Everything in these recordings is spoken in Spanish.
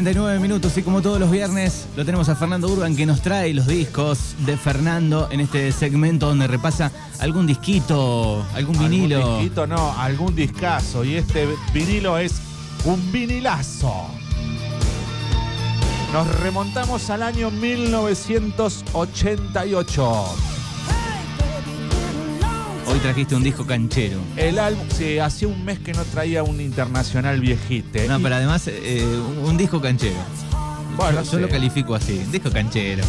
Son las 10.39 minutos y como todos los viernes lo tenemos a Fernando Urban que nos trae los discos de Fernando en este segmento donde repasa algún disquito, algún vinilo. Algún disquito, no, algún discazo. Y este vinilo es un vinilazo. Nos remontamos al año 1988. Hoy trajiste un disco canchero. El álbum, sí, hacía un mes que no traía un internacional viejite. No, Y- pero además eh, un, un disco canchero. Bueno, yo, lo califico así, disco canchero.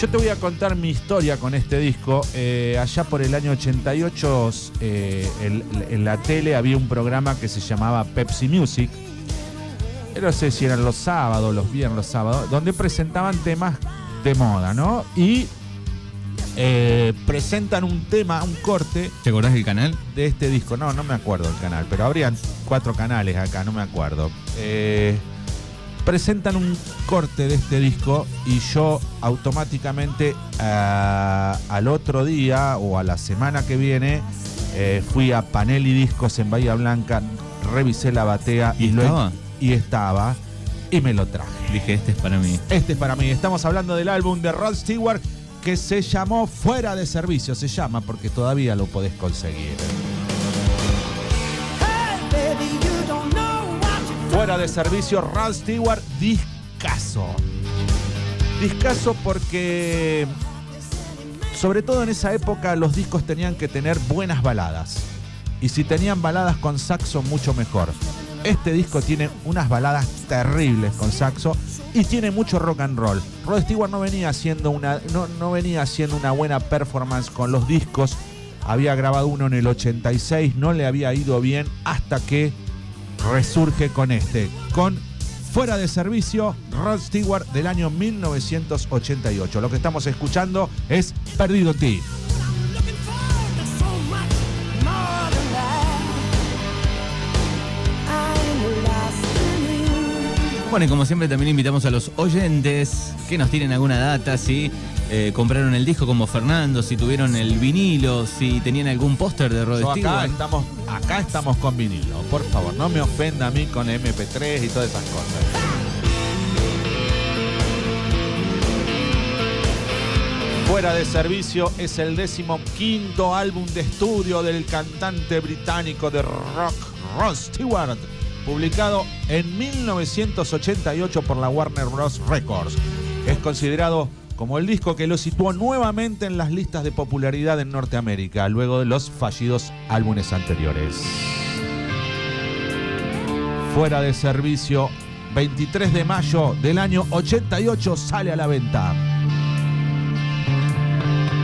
Yo te voy a contar mi historia con este disco. Eh, allá por el año 88, eh, el- en la tele había un programa que se llamaba Pepsi Music. Eh, No sé si eran los sábados, los viernes, los sábados, donde presentaban temas de moda, ¿no? Y eh, presentan un tema, un corte ¿Te acordás del canal? de este disco. No, no me acuerdo el canal, pero habrían cuatro canales acá, no me acuerdo. Eh, presentan un corte de este disco y yo automáticamente ah, al otro día o a la semana que viene eh, fui a Panel y Discos en Bahía Blanca, revisé la batea ¿Y estaba? y estaba y me lo traje. Dije, este es para mí. Este es para mí. Estamos hablando del álbum de Rod Stewart que se llamó Fuera de Servicio. Se llama porque todavía lo podés conseguir. Fuera de Servicio, Rod Stewart, discaso. Discaso porque, sobre todo en esa época, los discos tenían que tener buenas baladas. Y si tenían baladas con saxo, mucho mejor. Este disco tiene unas baladas terribles con saxo y tiene mucho rock and roll. Rod Stewart no venía haciendo una, no, no venía haciendo una buena performance con los discos. Había grabado uno en el 86, no le había ido bien hasta que resurge con este, con Fuera de Servicio, Rod Stewart del año 1988. Lo que estamos escuchando es Perdido en ti. Bueno, y como siempre también invitamos a los oyentes que nos tienen alguna data, si eh, compraron el disco como Fernando, si tuvieron el vinilo, si tenían algún póster de Rod Yo acá Stewart. estamos, acá estamos con vinilo. Por favor, no me ofenda a mí con MP3 y todas esas cosas. Fuera de servicio es el décimo quinto álbum de estudio del cantante británico de rock Rod Stewart, publicado en 1988 por la Warner Bros. Records. Es considerado como el disco que lo situó nuevamente en las listas de popularidad en Norteamérica, luego de los fallidos álbumes anteriores. Fuera de servicio, 23 de mayo del año 88 sale a la venta.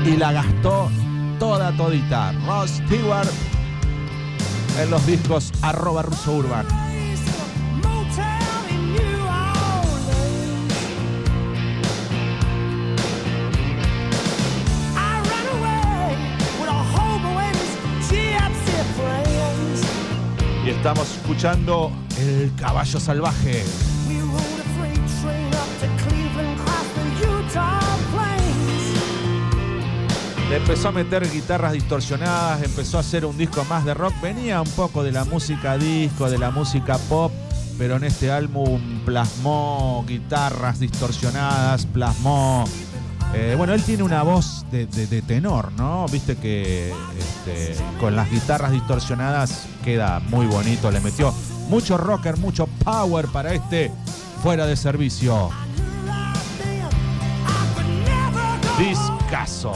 Y la gastó toda todita. Ross Stewart en los discos arroba ruso urban. Estamos escuchando El Caballo Salvaje. Le empezó a meter guitarras distorsionadas, empezó a hacer un disco más de rock. Venía un poco de la música disco, de la música pop, pero en este álbum plasmó guitarras distorsionadas, plasmó. Eh, bueno, él tiene una voz de, tenor, ¿no? Viste que este, con las guitarras distorsionadas queda muy bonito. Le metió mucho rocker, mucho power para este fuera de servicio. Discaso.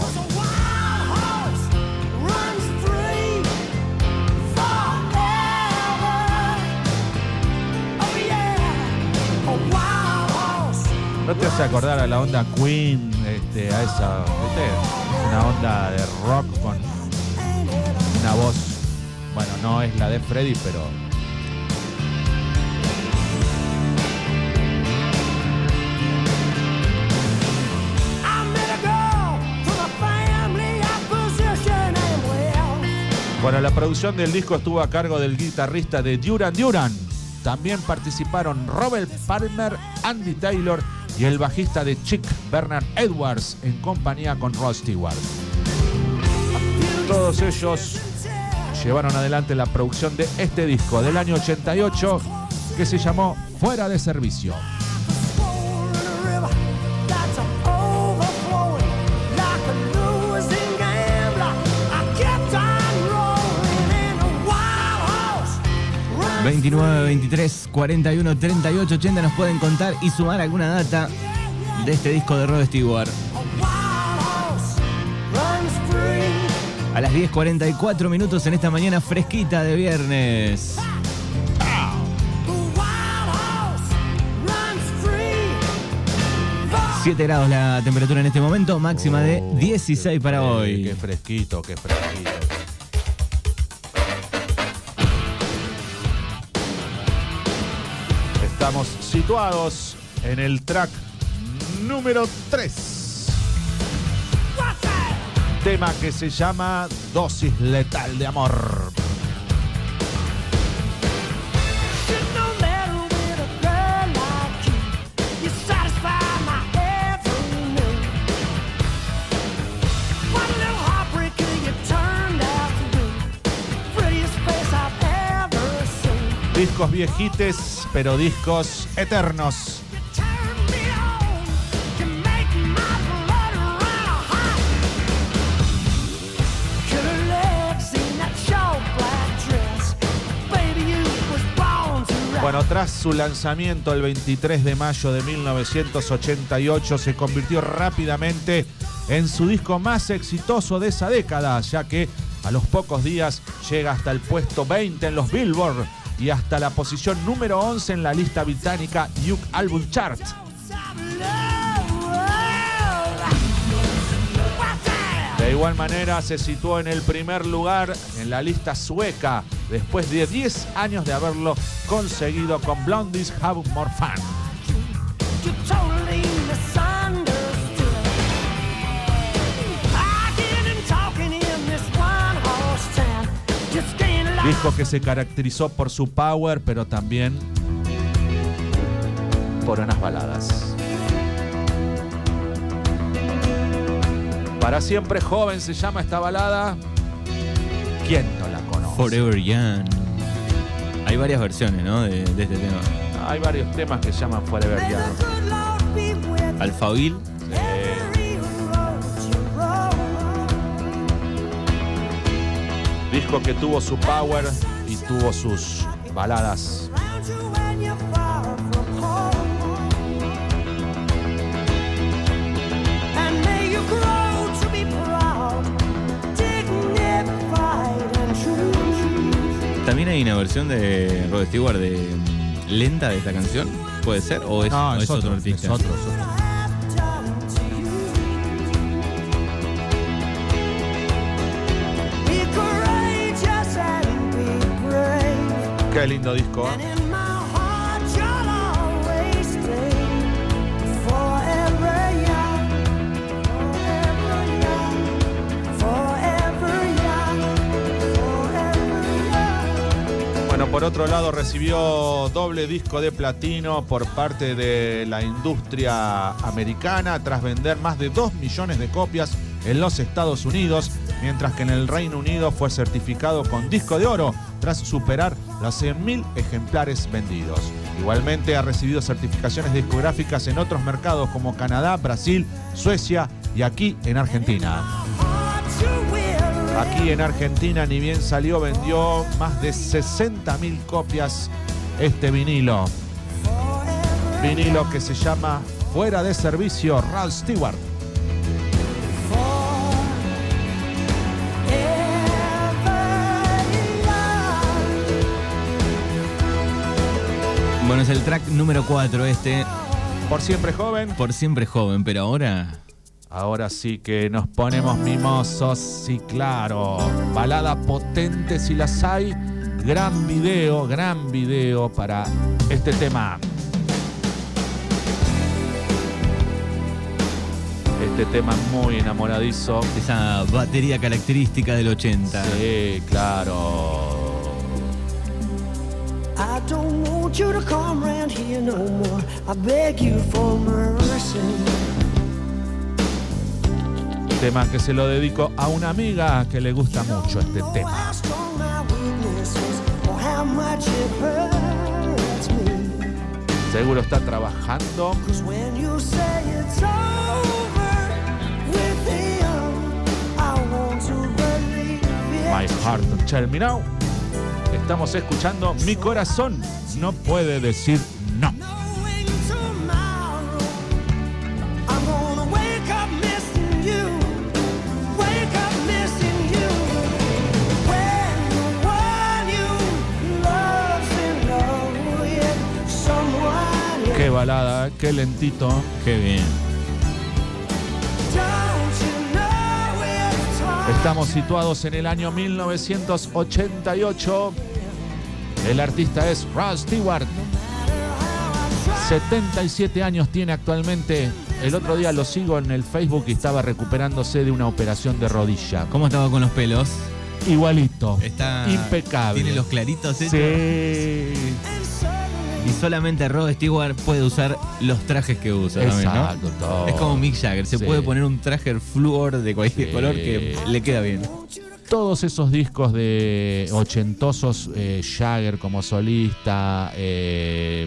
¿No te hace acordar a la onda Queen, este, a esa. Una onda de rock con una voz, bueno, no es la de Freddy, pero Bueno, la producción del disco estuvo a cargo del guitarrista de Duran Duran. También participaron Robert Palmer, Andy Taylor y el bajista de Chick, Bernard Edwards, en compañía con Rod Stewart. Todos ellos llevaron adelante la producción de este disco del año 88 que se llamó fuera de servicio. 29, 23, 41, 38, 80 nos pueden contar y sumar alguna data de este disco de Rod Stewart. A las 10.44 minutos en esta mañana fresquita de viernes. 7 grados la temperatura en este momento, máxima de Oh, 16 para hoy. Qué fresquito, qué fresquito. Estamos situados en el track número 3. What's that? Tema que se llama Dosis Letal de Amor. You was born to ride. Bueno, tras su lanzamiento el 23 de mayo de 1988, se convirtió rápidamente en su disco más exitoso de esa década, ya que a los pocos días llega hasta el puesto 20 en los Billboard y hasta la posición número 11 en la lista británica UK Album Chart. De igual manera se situó en el primer lugar en la lista sueca después de 10 años de haberlo conseguido con Blondies Have More Fun. Just. Disco que se caracterizó por su power, pero también por unas baladas. Para siempre joven se llama esta balada. ¿Quién no la conoce? Forever Young. Hay varias versiones, ¿no? De, de este tema. Hay varios temas que se llaman Forever Young. Alfabil, Disco que tuvo su power y tuvo sus baladas. También hay una versión de Rod Stewart de mm, lenta de esta canción. ¿Puede ser? ¿O es, o es otro, artista? es otro, es otro. Qué lindo disco. ¿eh? Bueno, por otro lado recibió doble disco de platino por parte de la industria americana tras vender más de 2 millones de copias en los Estados Unidos, mientras que en el Reino Unido fue certificado con disco de oro tras superar los 100.000 ejemplares vendidos. Igualmente ha recibido certificaciones discográficas en otros mercados como Canadá, Brasil, Suecia y aquí en Argentina. Aquí en Argentina, ni bien salió, vendió más de 60.000 copias este vinilo. Vinilo que se llama Fuera de Servicio Ralph Stewart. Es el track número 4 este, Por siempre joven. por siempre joven, pero ahora Ahora sí que nos ponemos mimosos, sí, claro. Balada potente si las hay. Gran video, gran video para este tema. Este tema muy enamoradizo. esa batería característica del 80. Sí, claro. I don't want you to come round here no more. I beg you for mercy. Tema que se lo dedico a una amiga que le gusta mucho este tema. Seguro está trabajando. My heart tell me now. Estamos escuchando Mi corazón no puede decir no. Qué balada, qué lentito. Qué bien. Estamos situados en el año 1988. El artista es Rod Stewart. 77 años tiene actualmente. El otro día lo sigo en el Facebook y estaba recuperándose de una operación de rodilla. ¿Cómo estaba con los pelos? Igualito. Está Impecable. Tiene los claritos hechos. Sí. Y solamente Rod Stewart puede usar los trajes que usa también, ¿no? Exacto, todo. Es como Mick Jagger, se Sí. puede poner un traje flúor de cualquier Sí. color que le queda bien. Todos esos discos de ochentosos, eh, Jagger como solista, eh,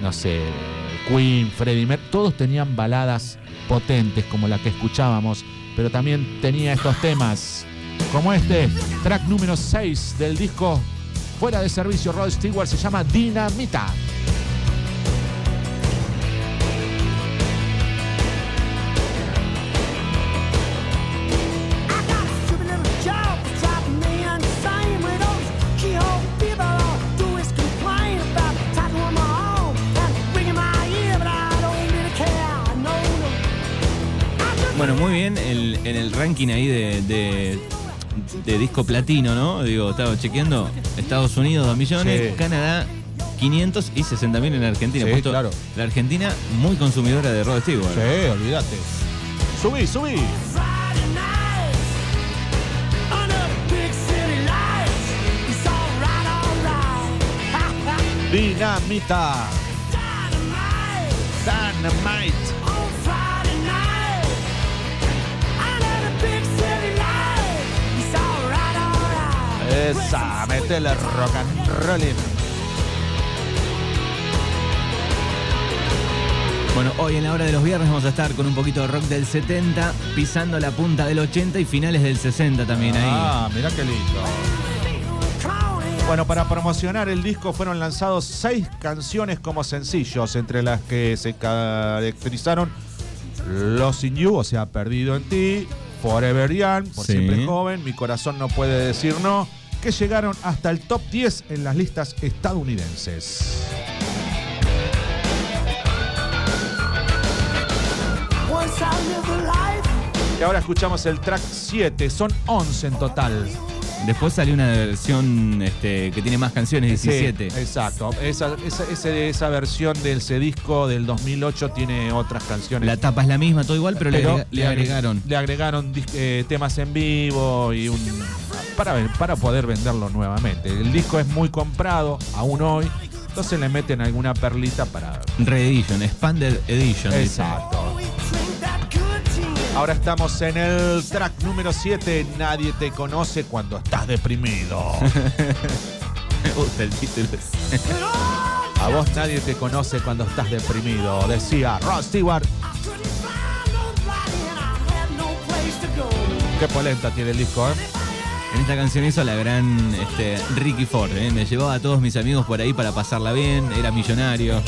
no sé, Queen, Freddie Mercury, todos tenían baladas potentes como la que escuchábamos, pero también tenía estos temas, como este, track número 6 del disco Fuera de Servicio Rod Stewart, se llama Dinamita. Bueno, muy bien el- en el ranking ahí de, de- de disco platino, ¿no? Digo, estaba chequeando. Estados Unidos 2 millones, Sí. Canadá 500 y 60 mil en Argentina. Sí, claro. La Argentina muy consumidora de Rod Stewart. Sí, olvídate. Subí, subí. Friday night alright. Esa, metele rock and rollin'. Bueno, hoy en la hora de los viernes vamos a estar con un poquito de rock del 70, pisando la punta del 80 y finales del 60 también ahí. Ah, mirá qué lindo. Bueno, para promocionar el disco fueron lanzados seis canciones como sencillos, entre las que se caracterizaron Los In You, o sea, Perdido en Ti, Forever Young, por Sí. siempre joven, Mi corazón no puede decir no, que llegaron hasta el top 10 en las listas estadounidenses. Y ahora escuchamos el track 7, son 11 en total. Después salió una versión este, que tiene más canciones, 17. Sí, exacto. Esa, esa, esa versión del ese disco del 2008 tiene otras canciones. La tapa es la misma, todo igual, pero, le, agrega- agregaron. Le agregaron eh, temas en vivo y un. Para, para poder venderlo nuevamente. El disco es muy comprado, aún hoy. Entonces le meten alguna perlita para. Reedition, Expanded Edition. Exacto. Ahora estamos en el track número 7. Nadie te conoce cuando estás deprimido. Me gusta el título. A vos nadie te conoce cuando estás deprimido. Decía Rod Stewart. Qué polenta tiene el disco, ¿eh? En esta canción hizo la gran este, Ricky Ford. ¿eh? Me llevaba a todos mis amigos por ahí para pasarla bien. Era millonario.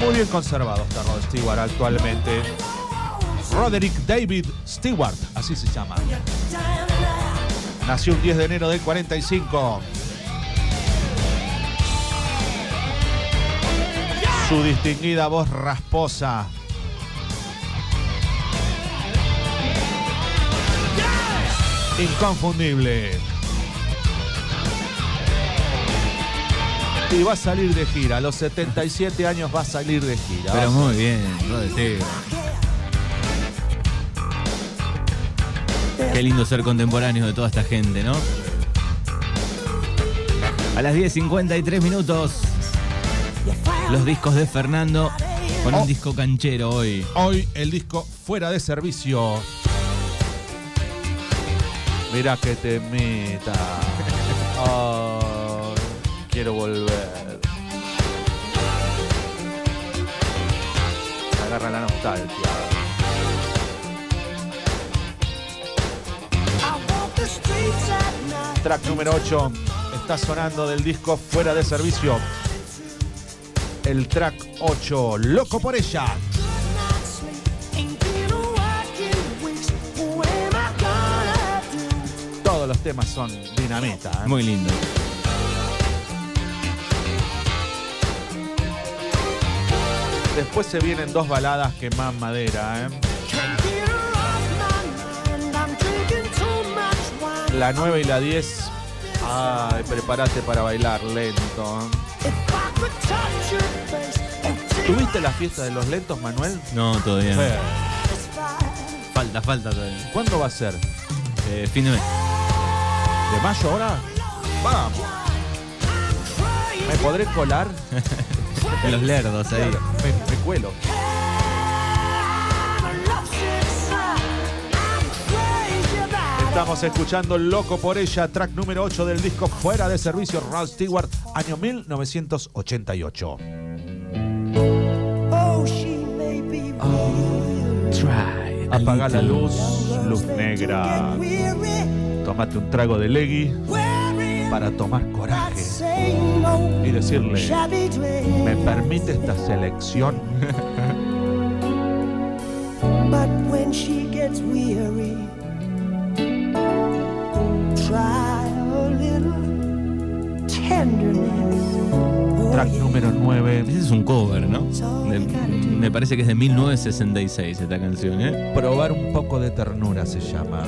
Muy bien conservado está Rod Stewart actualmente. Roderick David Stewart, así se llama. Nació un 10 de enero del 45. Su distinguida voz rasposa. Inconfundible. Y va a salir de gira. A los 77 años va a salir de gira. Pero muy bien, Rod Stewart. Qué lindo ser contemporáneo de toda esta gente, ¿no? A las 10.53 minutos, los discos de Fernando con Oh. un disco canchero hoy. Hoy el disco Fuera de Servicio. Mira que te meta. Oh, quiero volver. Me agarra la nostalgia. Track número 8 está sonando del disco Fuera de Servicio. El track 8, Loco por ella. Todos los temas son dinamita. ¿eh? Muy lindo. Después se vienen dos baladas que más madera. ¿eh? La 9 y la 10. Ay, prepárate para bailar lento. ¿eh? ¿Tuviste la fiesta de los lentos, Manuel? No, todavía no. Falta, falta todavía. ¿Cuándo va a ser? Eh, fin de mes. ¿De mayo ahora? Vamos. ¿Me podré colar? Los lerdos ahí. Me, me cuelo. Estamos escuchando Loco por ella, track número 8 del disco Fuera de Servicio, Rod Stewart, año 1988. Oh, Apaga la luz, luz negra. Tómate un trago de Leggy para tomar coraje y decirle, ¿me permite esta selección? Parece que es de 1966 esta canción, ¿eh? probar un poco de ternura se llama.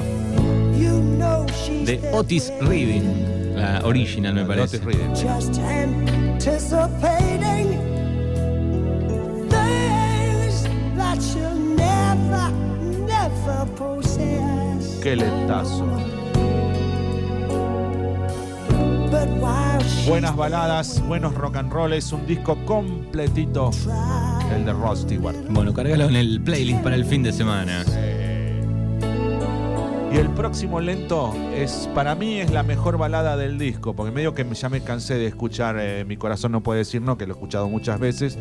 De Otis Reading. La original, me parece. Otis Reading. Just anticipating things that you'll never, never possess. Qué lentazo. Buenas baladas, buenos rock and roll, es un disco completito, el de Rod Stewart. Bueno, cargalo en el playlist para el fin de semana. Y el próximo lento es, para mí, es la mejor balada del disco, porque medio que ya me cansé de escuchar eh, Mi corazón no puede decir no, que lo he escuchado muchas veces,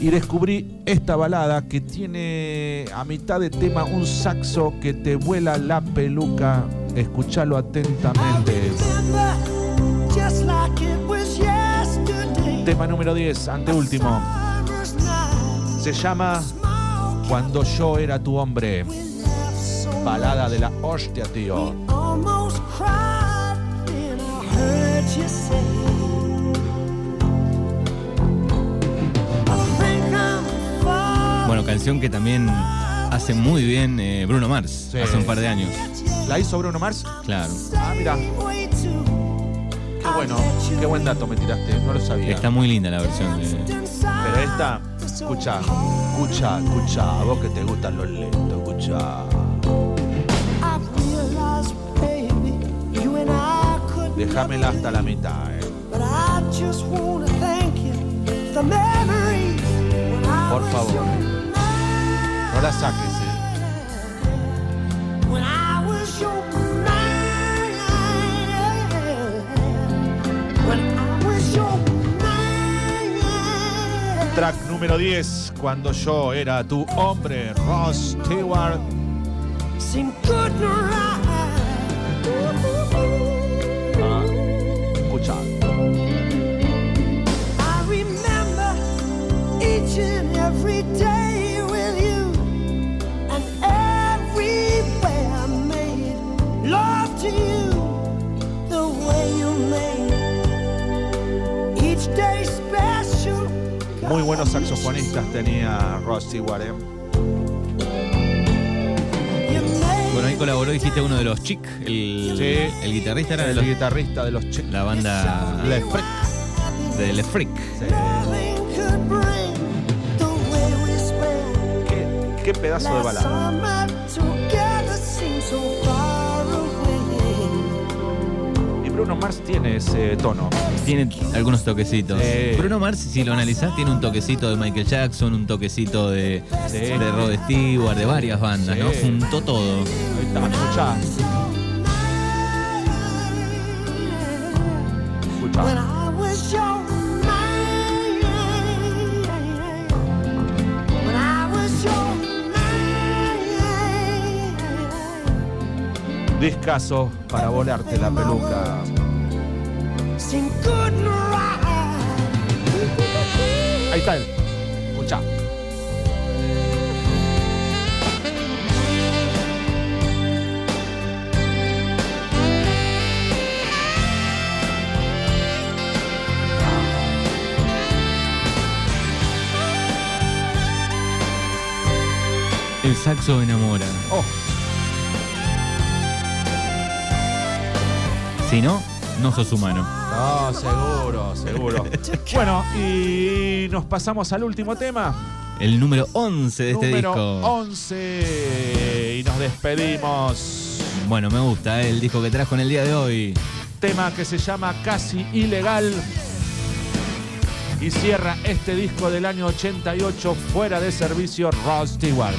y descubrí esta balada que tiene a mitad de tema un saxo que te vuela la peluca. Escúchalo atentamente. remember just like it was yesterday. Tema número 10, anteúltimo. Se llama Cuando yo era tu hombre. Balada de la hostia, tío. Bueno, canción que también hace muy bien eh, Bruno Mars Sí. hace un par de años. ¿La hizo Bruno Mars? Claro. Ah, mira. Qué bueno, qué buen dato me tiraste, no lo sabía. Está muy linda la versión. de- Pero esta, escucha, escucha, escucha, a vos que te gustan los lentos, escucha. Déjamela hasta la mitad, eh. Por favor. No la saques, Track número 10, cuando yo era tu hombre, Ross Stewart. Ah, escucha. I remember each and every day Muy buenos saxofonistas tenía Ross Stewart, eh. Bueno, ahí colaboró, dijiste, uno de los Chic, el, Sí. el guitarrista era de El los- guitarrista de los chicos. la banda Le Freak. de Le Freak. ¿Qué, qué pedazo de balada. Bruno Mars tiene ese tono. Tiene algunos toquecitos. Bruno Mars, si lo analizás, tiene un toquecito de Michael Jackson, un toquecito de, sí. de Rod Stewart, de varias bandas, ¿no? Juntó todo. Ahí Discaso para volarte la peluca. Ahí está él. Escucha. El saxo enamora. Oh, Si no, no sos humano. no, seguro, seguro. Bueno, y nos pasamos al último tema. El número 11 de este número disco. 11. Y nos despedimos. Bueno, me gusta ¿eh? el disco que trajo en el día de hoy. Tema que se llama Casi Ilegal. Y cierra este disco del año 88 fuera de servicio Rod Stewart.